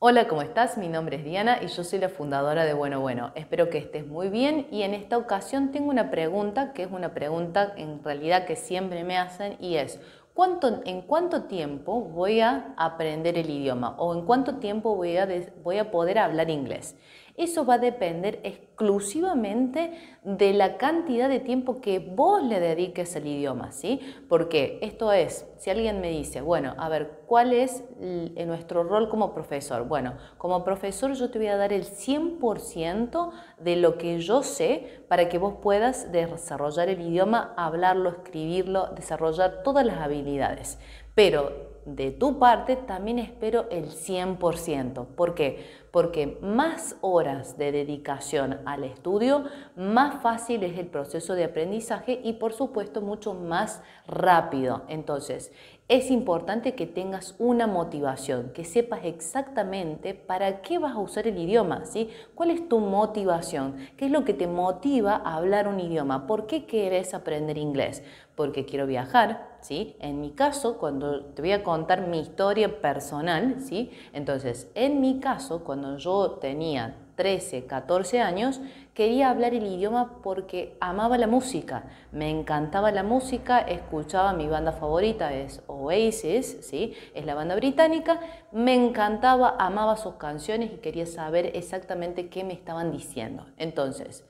Hola, ¿cómo estás? Mi nombre es Diana y yo soy la fundadora de Bueno Bueno. Espero que estés muy bien y en esta ocasión tengo una pregunta que es una pregunta en realidad que siempre me hacen y es ¿cuánto, ¿en cuánto tiempo voy a aprender el idioma o en cuánto tiempo voy a, voy a poder hablar inglés? Eso va a depender exclusivamente de la cantidad de tiempo que vos le dediques al idioma, ¿sí? Porque esto es, si alguien me dice, bueno, a ver, ¿cuál es nuestro rol como profesor? Bueno, como profesor yo te voy a dar el 100% de lo que yo sé para que vos puedas desarrollar el idioma, hablarlo, escribirlo, desarrollar todas las habilidades. Pero de tu parte también espero el 100%. ¿Por qué? Porque más horas de dedicación al estudio, más fácil es el proceso de aprendizaje y por supuesto mucho más rápido. Entonces, es importante que tengas una motivación, que sepas exactamente para qué vas a usar el idioma, ¿sí? ¿Cuál es tu motivación? ¿Qué es lo que te motiva a hablar un idioma? ¿Por qué quieres aprender inglés? Porque quiero viajar, En mi caso, cuando te voy a contar mi historia personal. Entonces, en mi caso, cuando yo tenía 13, 14 años, quería hablar el idioma porque amaba la música, me encantaba la música, escuchaba mi banda favorita, es Oasis, es la banda británica, me encantaba, amaba sus canciones y quería saber exactamente qué me estaban diciendo. Entonces,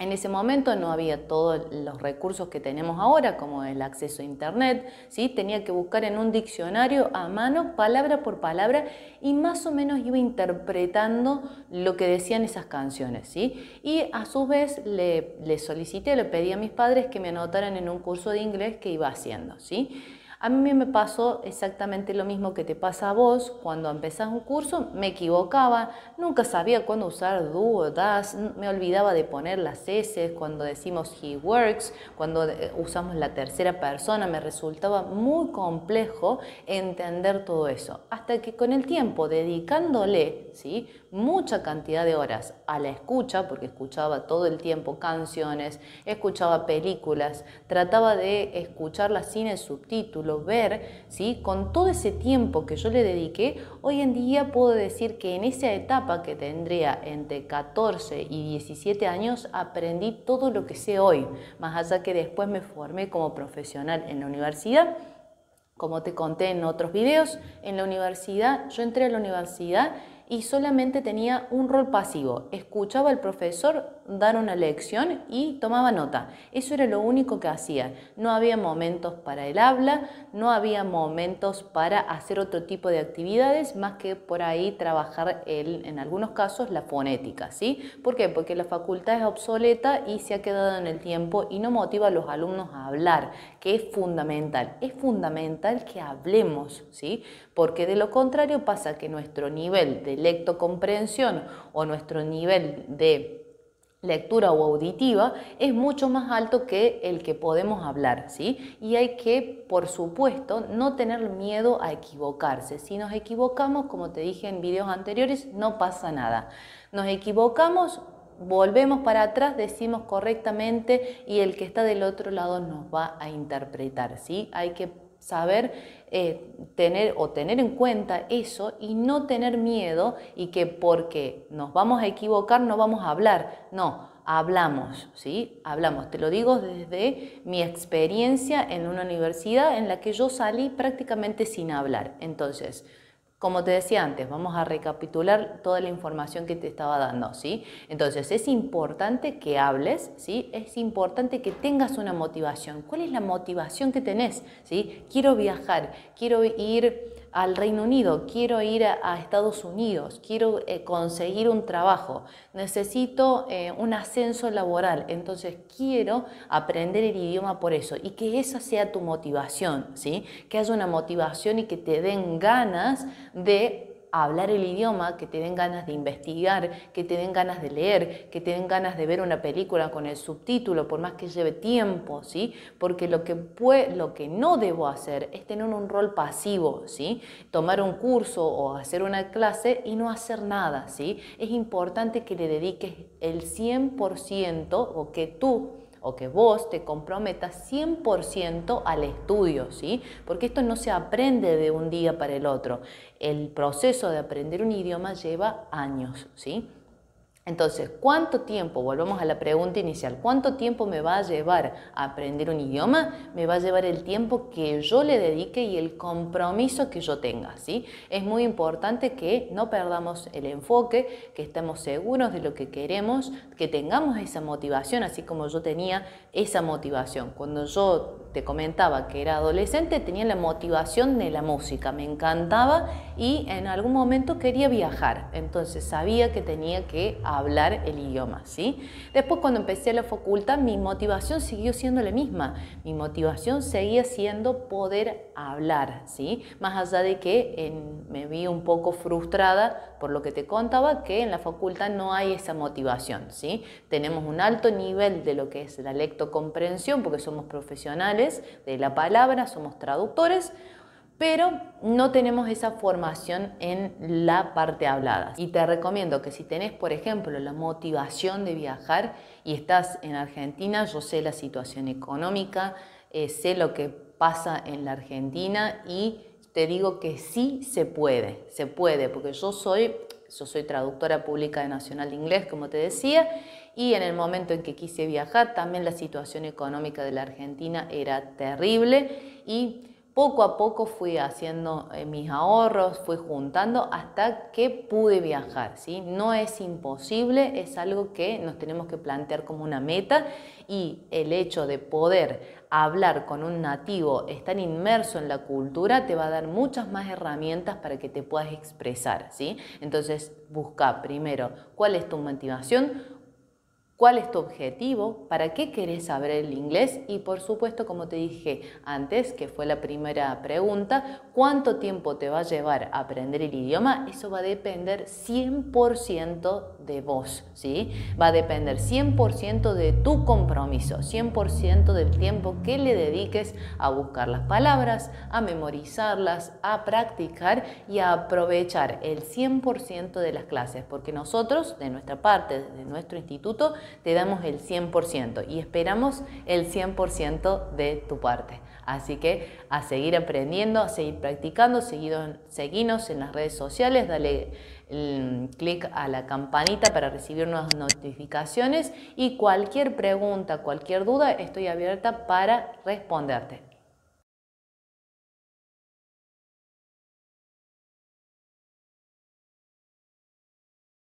en ese momento no había todos los recursos que tenemos ahora, como el acceso a Internet, ¿sí? tenía que buscar en un diccionario a mano, palabra por palabra, y más o menos iba interpretando lo que decían esas canciones. ¿sí? Y a su vez le, le solicité, le pedí a mis padres que me anotaran en un curso de inglés que iba haciendo. ¿sí? A mí me pasó exactamente lo mismo que te pasa a vos. Cuando empezás un curso me equivocaba, nunca sabía cuándo usar do o das, me olvidaba de poner las S cuando decimos he works, cuando eh, usamos la tercera persona, me resultaba muy complejo entender todo eso. Hasta que con el tiempo, dedicándole ¿sí? mucha cantidad de horas a la escucha, porque escuchaba todo el tiempo canciones, escuchaba películas, trataba de escucharlas sin el subtítulo, ver, ¿sí? con todo ese tiempo que yo le dediqué, hoy en día puedo decir que en esa etapa que tendría entre 14 y 17 años aprendí todo lo que sé hoy, más allá que después me formé como profesional en la universidad. Como te conté en otros videos, en la universidad, yo entré a la universidad y solamente tenía un rol pasivo. Escuchaba al profesor dar una lección y tomaba nota. Eso era lo único que hacía. No había momentos para el habla, no había momentos para hacer otro tipo de actividades más que por ahí trabajar el, en algunos casos la fonética. ¿sí? ¿Por qué? Porque la facultad es obsoleta y se ha quedado en el tiempo y no motiva a los alumnos a hablar, que es fundamental. Es fundamental que hablemos, ¿sí? porque de lo contrario pasa que nuestro nivel de lectocomprensión o nuestro nivel de lectura o auditiva es mucho más alto que el que podemos hablar, ¿sí? Y hay que, por supuesto, no tener miedo a equivocarse. Si nos equivocamos, como te dije en videos anteriores, no pasa nada. Nos equivocamos, volvemos para atrás, decimos correctamente y el que está del otro lado nos va a interpretar, ¿sí? Hay que saber eh, tener o tener en cuenta eso y no tener miedo y que porque nos vamos a equivocar no vamos a hablar. No, hablamos, ¿sí? Hablamos. Te lo digo desde mi experiencia en una universidad en la que yo salí prácticamente sin hablar. Entonces, como te decía antes, vamos a recapitular toda la información que te estaba dando, ¿sí? Entonces, es importante que hables, ¿sí? Es importante que tengas una motivación. ¿Cuál es la motivación que tenés, ¿sí? Quiero viajar, quiero ir al Reino Unido, quiero ir a, Estados Unidos, quiero eh, conseguir un trabajo, necesito eh, un ascenso laboral, entonces quiero aprender el idioma por eso y que esa sea tu motivación, ¿sí? que haya una motivación y que te den ganas de hablar el idioma, que te den ganas de investigar, que te den ganas de leer, que te den ganas de ver una película con el subtítulo, por más que lleve tiempo, ¿sí? Porque lo que, lo que no debo hacer es tener un rol pasivo, ¿sí? Tomar un curso o hacer una clase y no hacer nada, ¿sí? Es importante que le dediques el 100% o que tú o que vos te comprometas 100% al estudio, ¿sí? Porque esto no se aprende de un día para el otro. El proceso de aprender un idioma lleva años, ¿sí? Entonces, ¿cuánto tiempo, volvamos a la pregunta inicial, cuánto tiempo me va a llevar a aprender un idioma? Me va a llevar el tiempo que yo le dedique y el compromiso que yo tenga, ¿sí? Es muy importante que no perdamos el enfoque, que estemos seguros de lo que queremos, que tengamos esa motivación, así como yo tenía esa motivación. Cuando yo te comentaba que era adolescente, tenía la motivación de la música, me encantaba y en algún momento quería viajar, entonces sabía que tenía que hablar el idioma, ¿sí? Después cuando empecé la facultad, mi motivación siguió siendo la misma, mi motivación seguía siendo poder hablar, ¿sí? Más allá de que me vi un poco frustrada por lo que te contaba, que en la facultad no hay esa motivación, ¿sí? Tenemos un alto nivel de lo que es la lectocomprensión, porque somos profesionales de la palabra, somos traductores, pero no tenemos esa formación en la parte hablada. Y te recomiendo que si tenés, por ejemplo, la motivación de viajar y estás en Argentina, yo sé la situación económica, eh, sé lo que pasa en la Argentina y te digo que sí se puede, se puede, porque yo soy, yo soy traductora pública de Nacional de Inglés, como te decía, y en el momento en que quise viajar, también la situación económica de la Argentina era terrible y poco a poco fui haciendo eh, mis ahorros, fui juntando hasta que pude viajar. ¿sí? No es imposible, es algo que nos tenemos que plantear como una meta y el hecho de poder hablar con un nativo, estar inmerso en la cultura, te va a dar muchas más herramientas para que te puedas expresar. ¿sí? Entonces busca primero cuál es tu motivación, cuál es tu objetivo, para qué querés saber el inglés y por supuesto, como te dije antes, que fue la primera pregunta, cuánto tiempo te va a llevar a aprender el idioma, eso va a depender 100% de vos, ¿sí? Va a depender 100% de tu compromiso, 100% del tiempo que le dediques a buscar las palabras, a memorizarlas, a practicar y a aprovechar el 100% de las clases, porque nosotros, de nuestra parte, de nuestro instituto, te damos el 100% y esperamos el 100% de tu parte. Así que a seguir aprendiendo, a seguir practicando, seguinos en las redes sociales, dale clic a la campanita para recibir nuevas notificaciones y cualquier pregunta, cualquier duda, estoy abierta para responderte.